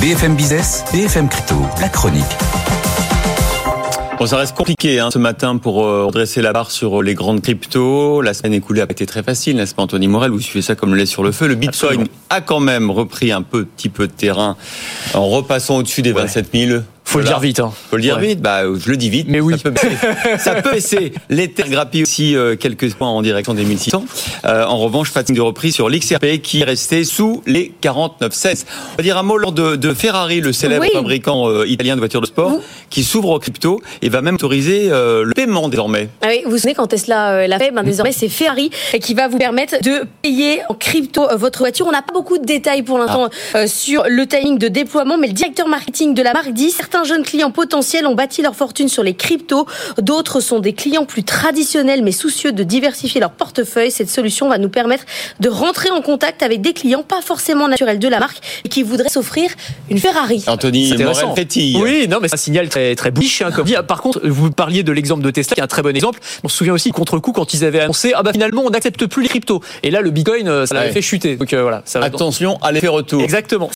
BFM Business, BFM Crypto, la chronique. Bon, ça reste compliqué hein, ce matin pour euh, redresser la barre sur euh, les grandes cryptos. La semaine écoulée a été très facile, n'est-ce pas Anthony Morel? Vous suivez ça comme le lait sur le feu. Le Bitcoin Absolument. a quand même repris un petit peu de terrain en repassant au-dessus des 27 000. Faut le dire vite. Hein. Faut le dire Ouais. vite, bah je le dis vite. Mais oui. Ça peut baisser. ça peut baisser. L'Ether grappille aussi euh, quelques points en direction des 1600. Euh, en revanche, fatigue de reprise sur l'XRP qui est resté sous les 49,16. On va dire un mot lors de, de Ferrari, le célèbre Oui. fabricant euh, italien de voitures de sport, Vous- qui s'ouvre aux crypto et va même autoriser euh, le paiement désormais. Ah oui, vous vous souvenez quand Tesla euh, l'a fait ben, Désormais, c'est Ferrari qui va vous permettre de payer en crypto euh, votre voiture. On n'a pas beaucoup de détails pour l'instant euh, sur le timing de déploiement, mais le directeur marketing de la marque dit certains jeunes clients potentiels ont bâti leur fortune sur les cryptos. D'autres sont des clients plus traditionnels, mais soucieux de diversifier leur portefeuille. Cette solution va nous permettre de rentrer en contact avec des clients pas forcément naturels de la marque et qui voudraient s'offrir une Ferrari. Anthony. Morel pétille. Oui, non, mais c'est un signal très très bullish. Hein, comme dit. Par contre, vous parliez de l'exemple de Tesla, qui est un très bon exemple. On se souvient aussi contre coup quand ils avaient annoncé ah bah finalement on n'accepte plus les cryptos. Et là le Bitcoin, euh, ça l'avait Ouais. fait chuter. Donc euh, voilà, ça va. Attention à l'effet retour. Exactement.